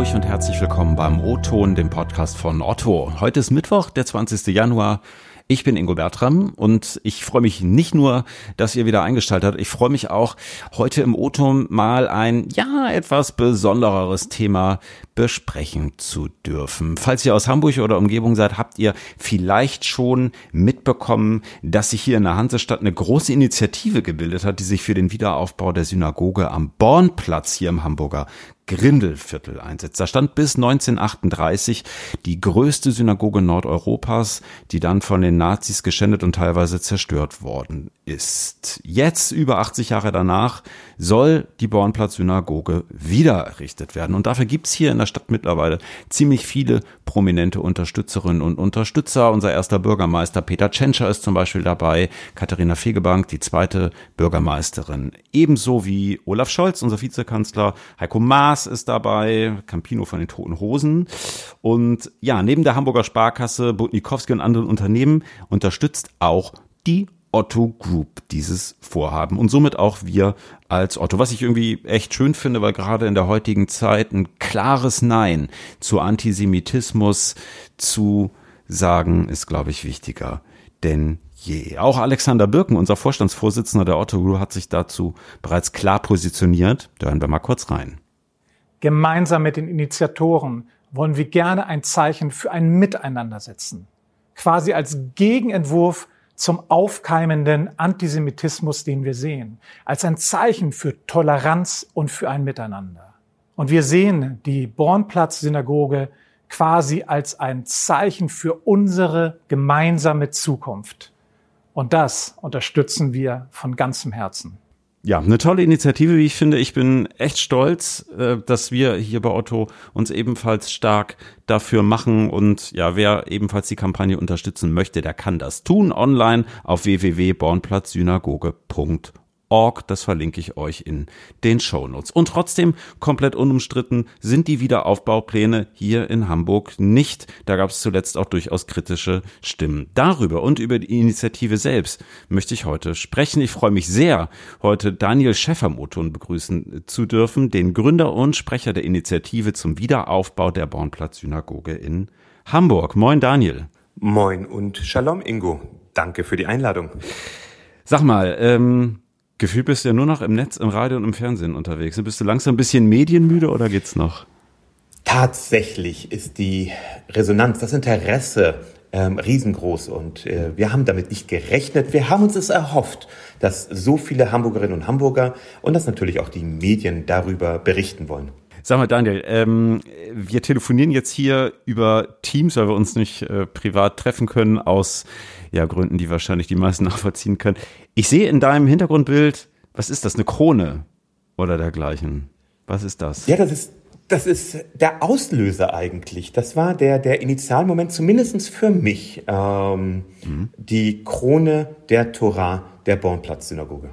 Hamburg und herzlich willkommen beim O-Ton, dem Podcast von Otto. Heute ist Mittwoch, der 20. Januar. Ich bin Ingo Bertram und ich freue mich nicht nur, dass ihr wieder eingeschaltet habt, ich freue mich auch, heute im O-Ton mal ein, ja, etwas besondereres Thema besprechen zu dürfen. Falls ihr aus Hamburg oder Umgebung seid, habt ihr vielleicht schon mitbekommen, dass sich hier in der Hansestadt eine große Initiative gebildet hat, die sich für den Wiederaufbau der Synagoge am Bornplatz hier im Hamburger Grindelviertel einsetzt. Da stand bis 1938 die größte Synagoge Nordeuropas, die dann von den Nazis geschändet und teilweise zerstört worden ist. Jetzt, über 80 Jahre danach, soll die Bornplatz-Synagoge wieder errichtet werden. Und dafür gibt's hier in der Stadt mittlerweile ziemlich viele prominente Unterstützerinnen und Unterstützer. Unser erster Bürgermeister Peter Tschentscher ist zum Beispiel dabei, Katharina Fegebank, die zweite Bürgermeisterin. Ebenso wie Olaf Scholz, unser Vizekanzler, Heiko Maas ist dabei, Campino von den Toten Hosen. Und ja, neben der Hamburger Sparkasse, Butnikowski und anderen Unternehmen unterstützt auch die Otto Group dieses Vorhaben und somit auch wir als Otto. Was ich irgendwie echt schön finde, weil gerade in der heutigen Zeit ein klares Nein zu Antisemitismus zu sagen, ist, glaube ich, wichtiger denn je. Auch Alexander Birken, unser Vorstandsvorsitzender der Otto Group, hat sich dazu bereits klar positioniert. Da hören wir mal kurz rein. Gemeinsam mit den Initiatoren wollen wir gerne ein Zeichen für ein Miteinander setzen. Quasi als Gegenentwurf zum aufkeimenden Antisemitismus, den wir sehen, als ein Zeichen für Toleranz und für ein Miteinander. Und wir sehen die Bornplatz-Synagoge quasi als ein Zeichen für unsere gemeinsame Zukunft. Und das unterstützen wir von ganzem Herzen ja, eine tolle Initiative, wie ich finde. Ich bin echt stolz, äh, dass wir hier bei Otto uns ebenfalls stark dafür machen. Und ja, wer ebenfalls die Kampagne unterstützen möchte, der kann das tun online auf www.bornplatzsynagoge.org org. Das verlinke ich euch in den Show Notes. Und trotzdem komplett unumstritten sind die Wiederaufbaupläne hier in Hamburg nicht. Da gab es zuletzt auch durchaus kritische Stimmen. Darüber und über die Initiative selbst möchte ich heute sprechen. Ich freue mich sehr, heute Daniel Schäfermoton begrüßen zu dürfen, den Gründer und Sprecher der Initiative zum Wiederaufbau der Bornplatz-Synagoge in Hamburg. Moin Daniel. Moin und Shalom Ingo. Danke für die Einladung. Sag mal, ähm, Gefühlt bist du ja nur noch im Netz, im Radio und im Fernsehen unterwegs. Bist du langsam ein bisschen medienmüde oder geht's noch? Tatsächlich ist die Resonanz, das Interesse ähm, riesengroß und äh, wir haben damit nicht gerechnet. Wir haben uns es erhofft, dass so viele Hamburgerinnen und Hamburger und dass natürlich auch die Medien darüber berichten wollen. Sag mal, Daniel, ähm, wir telefonieren jetzt hier über Teams, weil wir uns nicht äh, privat treffen können, aus ja, Gründen, die wahrscheinlich die meisten nachvollziehen können. Ich sehe in deinem Hintergrundbild, was ist das, eine Krone oder dergleichen? Was ist das? Ja, das ist, das ist der Auslöser eigentlich. Das war der, der Initialmoment, zumindest für mich, ähm, mhm. die Krone der Torah der Bornplatz-Synagoge.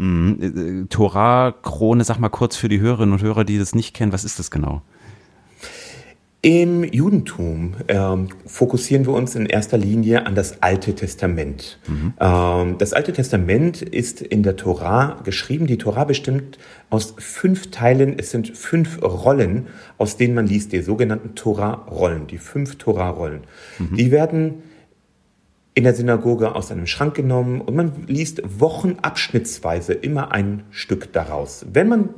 Mhm. Äh, Torah, Krone, sag mal kurz für die Hörerinnen und Hörer, die das nicht kennen, was ist das genau? Im Judentum ähm, fokussieren wir uns in erster Linie an das Alte Testament. Mhm. Ähm, das Alte Testament ist in der Tora geschrieben. Die Tora bestimmt aus fünf Teilen. Es sind fünf Rollen, aus denen man liest, die sogenannten Tora-Rollen, die fünf Tora-Rollen. Mhm. Die werden in der Synagoge aus einem Schrank genommen und man liest wochenabschnittsweise immer ein Stück daraus. Wenn man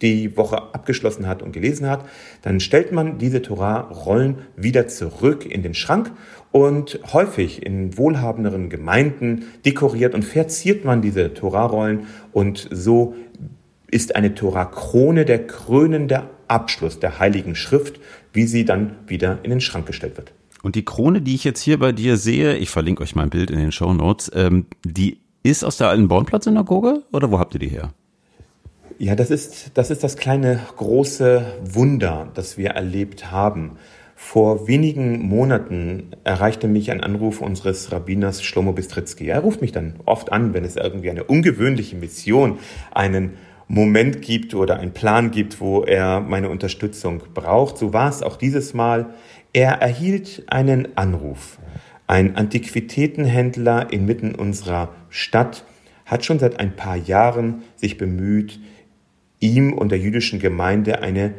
die Woche abgeschlossen hat und gelesen hat, dann stellt man diese Torah-Rollen wieder zurück in den Schrank und häufig in wohlhabenderen Gemeinden dekoriert und verziert man diese Torah-Rollen und so ist eine Torah-Krone der krönende Abschluss der Heiligen Schrift, wie sie dann wieder in den Schrank gestellt wird. Und die Krone, die ich jetzt hier bei dir sehe, ich verlinke euch mein Bild in den Show Notes, ähm, die ist aus der alten Bornplatz-Synagoge oder wo habt ihr die her? Ja, das ist, das ist das kleine große Wunder, das wir erlebt haben. Vor wenigen Monaten erreichte mich ein Anruf unseres Rabbiners Shlomo Bistritzky. Er ruft mich dann oft an, wenn es irgendwie eine ungewöhnliche Mission, einen Moment gibt oder einen Plan gibt, wo er meine Unterstützung braucht. So war es auch dieses Mal. Er erhielt einen Anruf. Ein Antiquitätenhändler inmitten unserer Stadt hat schon seit ein paar Jahren sich bemüht, ihm und der jüdischen Gemeinde eine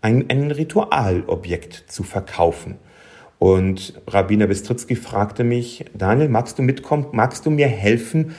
ein, ein Ritualobjekt zu verkaufen. Und Rabbiner Bistritzky fragte mich, Daniel, magst du mitkommen? Magst du mir helfen?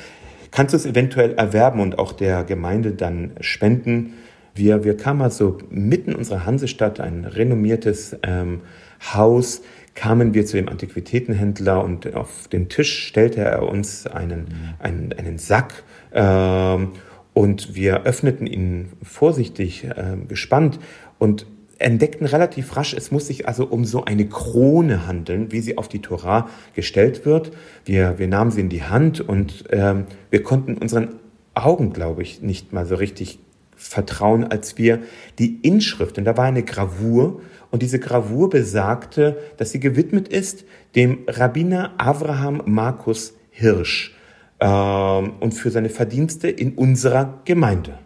Kannst du es eventuell erwerben und auch der Gemeinde dann spenden? Wir, wir kamen also mitten in unserer Hansestadt, ein renommiertes ähm, Haus, kamen wir zu dem Antiquitätenhändler und auf den Tisch stellte er uns einen, einen, einen Sack ähm, und wir öffneten ihn vorsichtig, äh, gespannt und entdeckten relativ rasch, es muss sich also um so eine Krone handeln, wie sie auf die Torah gestellt wird. Wir, wir nahmen sie in die Hand und ähm, wir konnten unseren Augen, glaube ich, nicht mal so richtig vertrauen, als wir die Inschrift, denn da war eine Gravur und diese Gravur besagte, dass sie gewidmet ist dem Rabbiner Abraham Markus Hirsch ähm, und für seine Verdienste in unserer Gemeinde.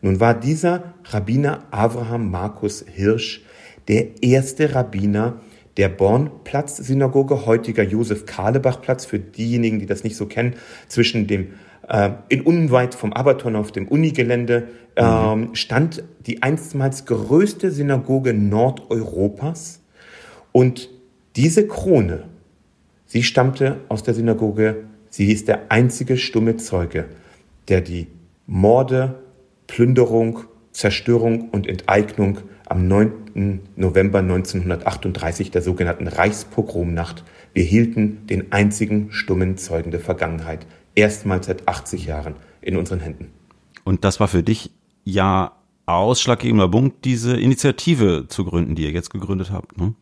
Nun war dieser Rabbiner Abraham Markus Hirsch der erste Rabbiner der Bornplatz-Synagoge, heutiger Josef-Kahlebach-Platz, für diejenigen, die das nicht so kennen, zwischen dem äh, in unweit vom Abaton auf dem Unigelände ähm, mhm. stand die einstmals größte Synagoge Nordeuropas. Und diese Krone, sie stammte aus der Synagoge, sie ist der einzige stumme Zeuge, der die Morde, Plünderung, Zerstörung und Enteignung am 9. November 1938 der sogenannten Reichspogromnacht. Wir hielten den einzigen stummen Zeugen der Vergangenheit erstmals seit 80 Jahren in unseren Händen. Und das war für dich ja ausschlaggebender Punkt, diese Initiative zu gründen, die ihr jetzt gegründet habt. Ne?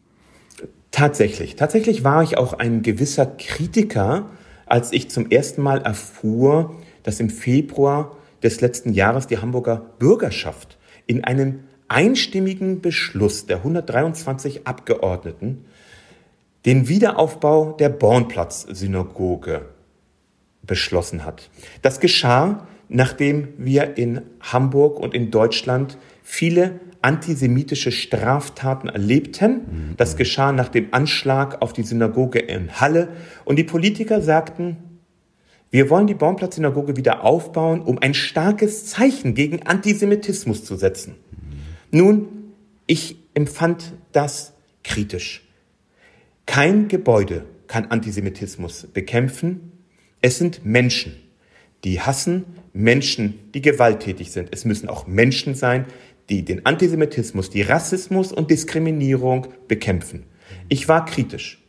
Tatsächlich. Tatsächlich war ich auch ein gewisser Kritiker, als ich zum ersten Mal erfuhr, dass im Februar des letzten Jahres die Hamburger Bürgerschaft in einem einstimmigen Beschluss der 123 Abgeordneten den Wiederaufbau der Bornplatz-Synagoge beschlossen hat. Das geschah, nachdem wir in Hamburg und in Deutschland viele antisemitische Straftaten erlebten. Das geschah nach dem Anschlag auf die Synagoge in Halle. Und die Politiker sagten, wir wollen die Baumplatz-Synagoge wieder aufbauen, um ein starkes Zeichen gegen Antisemitismus zu setzen. Nun, ich empfand das kritisch. Kein Gebäude kann Antisemitismus bekämpfen. Es sind Menschen, die hassen, Menschen, die gewalttätig sind. Es müssen auch Menschen sein, die den Antisemitismus, die Rassismus und Diskriminierung bekämpfen. Ich war kritisch.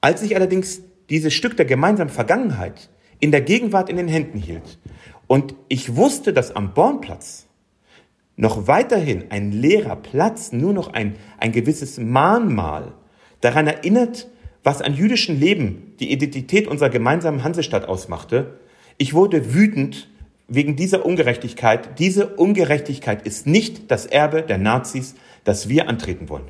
Als ich allerdings dieses Stück der gemeinsamen Vergangenheit in der Gegenwart in den Händen hielt und ich wusste, dass am Bornplatz noch weiterhin ein leerer Platz, nur noch ein, ein gewisses Mahnmal daran erinnert, was an jüdischem Leben die Identität unserer gemeinsamen Hansestadt ausmachte. Ich wurde wütend wegen dieser Ungerechtigkeit. Diese Ungerechtigkeit ist nicht das Erbe der Nazis, das wir antreten wollen.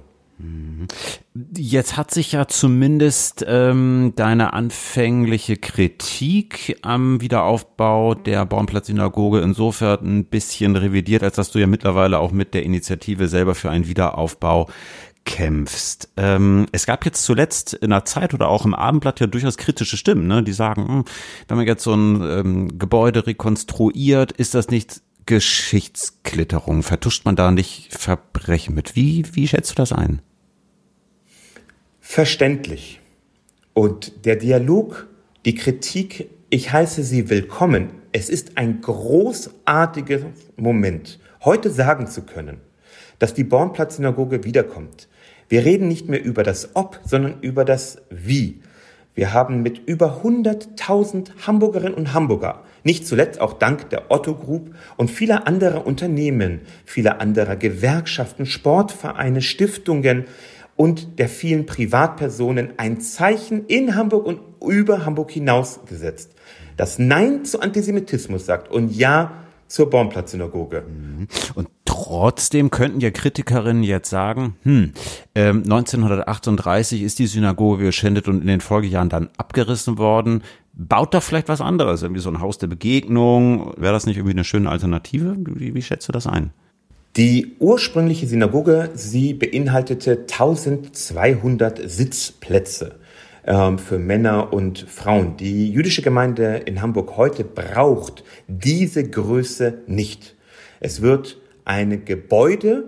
Jetzt hat sich ja zumindest ähm, deine anfängliche Kritik am Wiederaufbau der Baumplatz-Synagoge insofern ein bisschen revidiert, als dass du ja mittlerweile auch mit der Initiative selber für einen Wiederaufbau kämpfst. Ähm, es gab jetzt zuletzt in der Zeit oder auch im Abendblatt ja durchaus kritische Stimmen, ne? die sagen, hm, wenn man jetzt so ein ähm, Gebäude rekonstruiert, ist das nicht Geschichtsklitterung? Vertuscht man da nicht Verbrechen mit? Wie, wie schätzt du das ein? Verständlich. Und der Dialog, die Kritik, ich heiße sie willkommen. Es ist ein großartiger Moment, heute sagen zu können, dass die Bornplatz-Synagoge wiederkommt, wir reden nicht mehr über das Ob, sondern über das Wie. Wir haben mit über 100.000 Hamburgerinnen und Hamburger, nicht zuletzt auch dank der Otto Group und vieler anderer Unternehmen, vieler anderer Gewerkschaften, Sportvereine, Stiftungen und der vielen Privatpersonen ein Zeichen in Hamburg und über Hamburg hinaus gesetzt, das Nein zu Antisemitismus sagt und Ja zur Baumplatz-Synagoge. Mhm. Und trotzdem könnten ja Kritikerinnen jetzt sagen, hm, äh, 1938 ist die Synagoge geschändet und in den Folgejahren dann abgerissen worden. Baut da vielleicht was anderes, irgendwie so ein Haus der Begegnung? Wäre das nicht irgendwie eine schöne Alternative? Wie, wie schätzt du das ein? Die ursprüngliche Synagoge, sie beinhaltete 1200 Sitzplätze ähm, für Männer und Frauen. Die jüdische Gemeinde in Hamburg heute braucht diese Größe nicht. Es wird ein Gebäude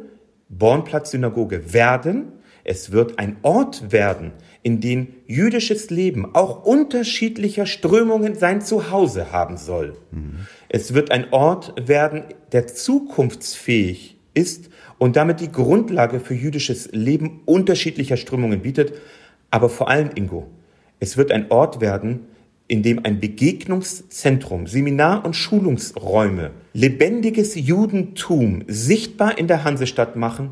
Bornplatz-Synagoge werden. Es wird ein Ort werden, in dem jüdisches Leben auch unterschiedlicher Strömungen sein Zuhause haben soll. Mhm. Es wird ein Ort werden, der zukunftsfähig ist und damit die Grundlage für jüdisches Leben unterschiedlicher Strömungen bietet. Aber vor allem, Ingo, es wird ein Ort werden, in dem ein Begegnungszentrum, Seminar- und Schulungsräume, lebendiges Judentum sichtbar in der Hansestadt machen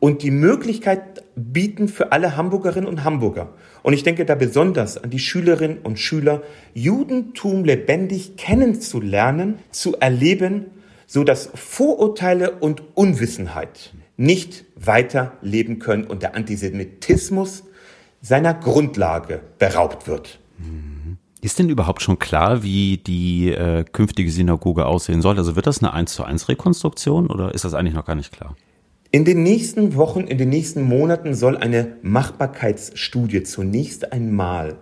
und die Möglichkeit bieten für alle Hamburgerinnen und Hamburger. Und ich denke da besonders an die Schülerinnen und Schüler, Judentum lebendig kennenzulernen, zu erleben, so dass Vorurteile und Unwissenheit nicht weiter leben können und der Antisemitismus seiner Grundlage beraubt wird. Ist denn überhaupt schon klar, wie die äh, künftige Synagoge aussehen soll? Also wird das eine 1 zu 1 Rekonstruktion oder ist das eigentlich noch gar nicht klar? In den nächsten Wochen, in den nächsten Monaten soll eine Machbarkeitsstudie zunächst einmal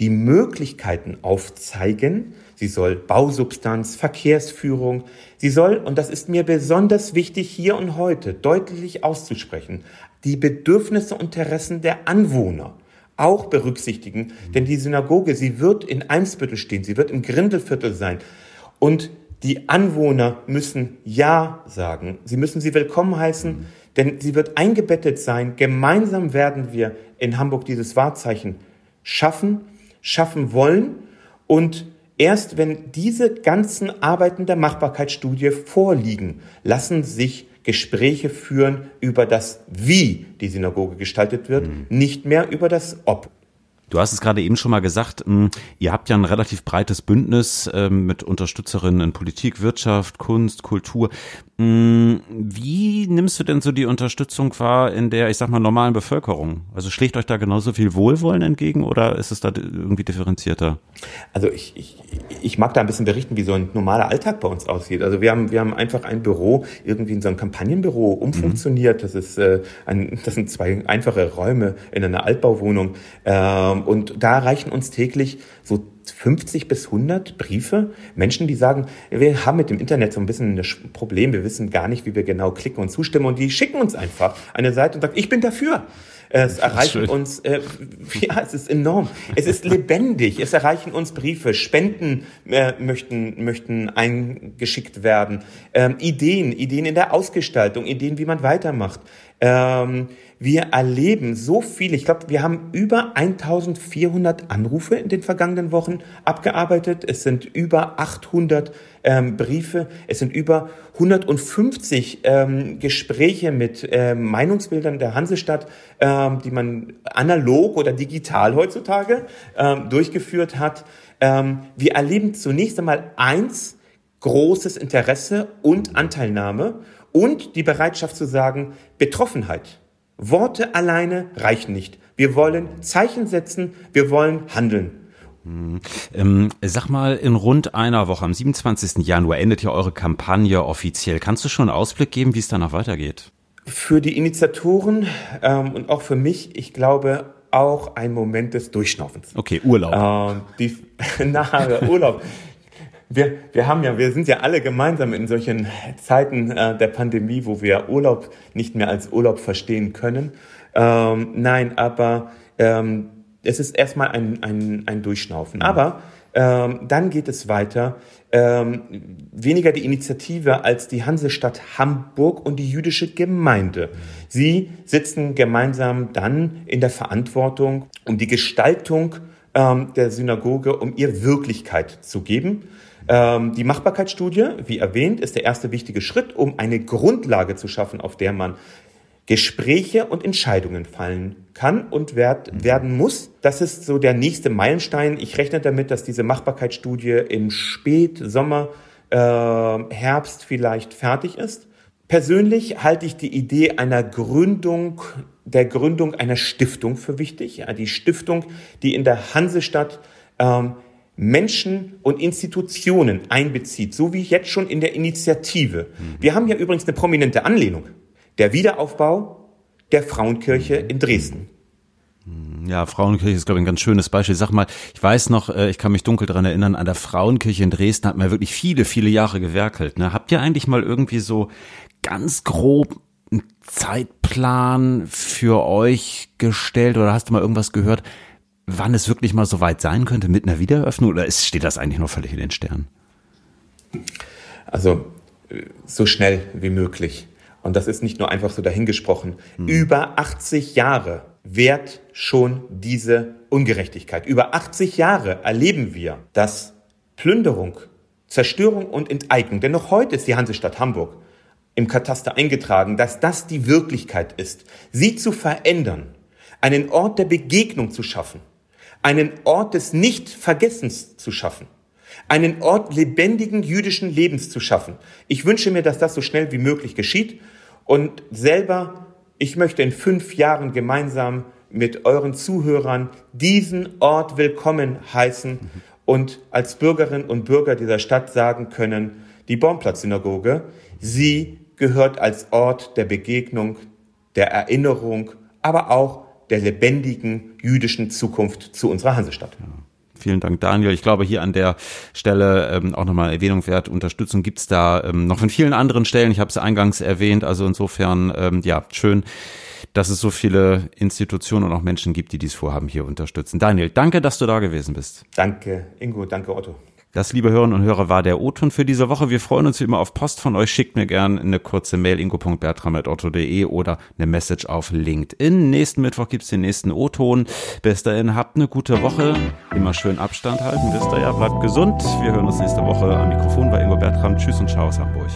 die Möglichkeiten aufzeigen. Sie soll Bausubstanz, Verkehrsführung, sie soll, und das ist mir besonders wichtig hier und heute deutlich auszusprechen, die Bedürfnisse und Interessen der Anwohner auch berücksichtigen. Denn die Synagoge, sie wird in Eimsbüttel stehen, sie wird im Grindelviertel sein. Und die Anwohner müssen Ja sagen. Sie müssen sie willkommen heißen, denn sie wird eingebettet sein. Gemeinsam werden wir in Hamburg dieses Wahrzeichen schaffen, schaffen wollen. Und erst wenn diese ganzen Arbeiten der Machbarkeitsstudie vorliegen, lassen sich Gespräche führen über das Wie die Synagoge gestaltet wird, mhm. nicht mehr über das Ob. Du hast es gerade eben schon mal gesagt, hm, ihr habt ja ein relativ breites Bündnis ähm, mit Unterstützerinnen in Politik, Wirtschaft, Kunst, Kultur. Hm, wie nimmst du denn so die Unterstützung wahr in der, ich sag mal, normalen Bevölkerung? Also schlägt euch da genauso viel Wohlwollen entgegen oder ist es da irgendwie differenzierter? Also ich, ich, ich mag da ein bisschen berichten, wie so ein normaler Alltag bei uns aussieht. Also wir haben, wir haben einfach ein Büro, irgendwie in so ein Kampagnenbüro umfunktioniert. Mhm. Das ist äh, ein, das sind zwei einfache Räume in einer Altbauwohnung. Ähm, und da erreichen uns täglich so 50 bis 100 Briefe, Menschen, die sagen, wir haben mit dem Internet so ein bisschen ein Problem, wir wissen gar nicht, wie wir genau klicken und zustimmen und die schicken uns einfach eine Seite und sagen, ich bin dafür. Es erreichen uns, äh, ja, es ist enorm. Es ist lebendig. Es erreichen uns Briefe, Spenden äh, möchten, möchten eingeschickt werden, ähm, Ideen, Ideen in der Ausgestaltung, Ideen, wie man weitermacht. Ähm, wir erleben so viel. Ich glaube, wir haben über 1400 Anrufe in den vergangenen Wochen abgearbeitet. Es sind über 800 ähm, Briefe. Es sind über 150 ähm, Gespräche mit ähm, Meinungsbildern der Hansestadt, ähm, die man analog oder digital heutzutage ähm, durchgeführt hat. Ähm, wir erleben zunächst einmal eins, großes Interesse und Anteilnahme und die Bereitschaft zu sagen, Betroffenheit. Worte alleine reichen nicht. Wir wollen Zeichen setzen, wir wollen handeln. Hm. Ähm, sag mal, in rund einer Woche, am 27. Januar, endet ja eure Kampagne offiziell. Kannst du schon einen Ausblick geben, wie es danach weitergeht? Für die Initiatoren ähm, und auch für mich, ich glaube, auch ein Moment des Durchschnaufens. Okay, Urlaub. Ähm, die, na, Urlaub wir, wir haben ja, wir sind ja alle gemeinsam in solchen Zeiten äh, der Pandemie, wo wir Urlaub nicht mehr als Urlaub verstehen können. Ähm, nein, aber ähm, es ist erstmal ein, ein, ein Durchschnaufen. Mhm. Aber ähm, dann geht es weiter. Ähm, weniger die Initiative als die Hansestadt Hamburg und die jüdische Gemeinde. Sie sitzen gemeinsam dann in der Verantwortung, um die Gestaltung ähm, der Synagoge, um ihr Wirklichkeit zu geben. Ähm, die Machbarkeitsstudie, wie erwähnt, ist der erste wichtige Schritt, um eine Grundlage zu schaffen, auf der man Gespräche und Entscheidungen fallen kann und werd, mhm. werden muss. Das ist so der nächste Meilenstein. Ich rechne damit, dass diese Machbarkeitsstudie im Spätsommer, äh, Herbst vielleicht fertig ist. Persönlich halte ich die Idee einer Gründung, der Gründung einer Stiftung für wichtig. Ja, die Stiftung, die in der Hansestadt ähm, Menschen und Institutionen einbezieht, so wie jetzt schon in der Initiative. Mhm. Wir haben ja übrigens eine prominente Anlehnung. Der Wiederaufbau der Frauenkirche in Dresden. Mhm. Ja, Frauenkirche ist, glaube ich, ein ganz schönes Beispiel. Sag mal, ich weiß noch, äh, ich kann mich dunkel dran erinnern, an der Frauenkirche in Dresden hat man wirklich viele, viele Jahre gewerkelt. Ne? Habt ihr eigentlich mal irgendwie so ganz grob einen Zeitplan für euch gestellt oder hast du mal irgendwas gehört, wann es wirklich mal so weit sein könnte mit einer Wiedereröffnung oder ist, steht das eigentlich noch völlig in den Sternen? Also so schnell wie möglich. Und das ist nicht nur einfach so dahingesprochen. Hm. Über 80 Jahre währt schon diese Ungerechtigkeit. Über 80 Jahre erleben wir, dass Plünderung, Zerstörung und Enteignung, denn noch heute ist die Hansestadt Hamburg im Kataster eingetragen, dass das die Wirklichkeit ist. Sie zu verändern, einen Ort der Begegnung zu schaffen, einen Ort des Nichtvergessens zu schaffen, einen Ort lebendigen jüdischen Lebens zu schaffen. Ich wünsche mir, dass das so schnell wie möglich geschieht und selber, ich möchte in fünf Jahren gemeinsam mit euren Zuhörern diesen Ort willkommen heißen und als Bürgerinnen und Bürger dieser Stadt sagen können, die Baumplatz-Synagoge, sie gehört als Ort der Begegnung, der Erinnerung, aber auch der lebendigen jüdischen Zukunft zu unserer Hansestadt. Ja. Vielen Dank, Daniel. Ich glaube, hier an der Stelle ähm, auch nochmal Erwähnung wert. Unterstützung gibt's da ähm, noch von vielen anderen Stellen. Ich habe es eingangs erwähnt. Also insofern, ähm, ja, schön, dass es so viele Institutionen und auch Menschen gibt, die dies Vorhaben hier unterstützen. Daniel, danke, dass du da gewesen bist. Danke, Ingo. Danke, Otto. Das, liebe Hörerinnen und Hörer, war der O-Ton für diese Woche. Wir freuen uns wie immer auf Post von euch. Schickt mir gerne eine kurze Mail ingo.bertram.otto.de oder eine Message auf LinkedIn. Nächsten Mittwoch gibt's den nächsten O-Ton. Bis dahin, habt eine gute Woche. Immer schön Abstand halten. Ihr ja, bleibt gesund. Wir hören uns nächste Woche am Mikrofon bei Ingo Bertram. Tschüss und ciao aus Hamburg.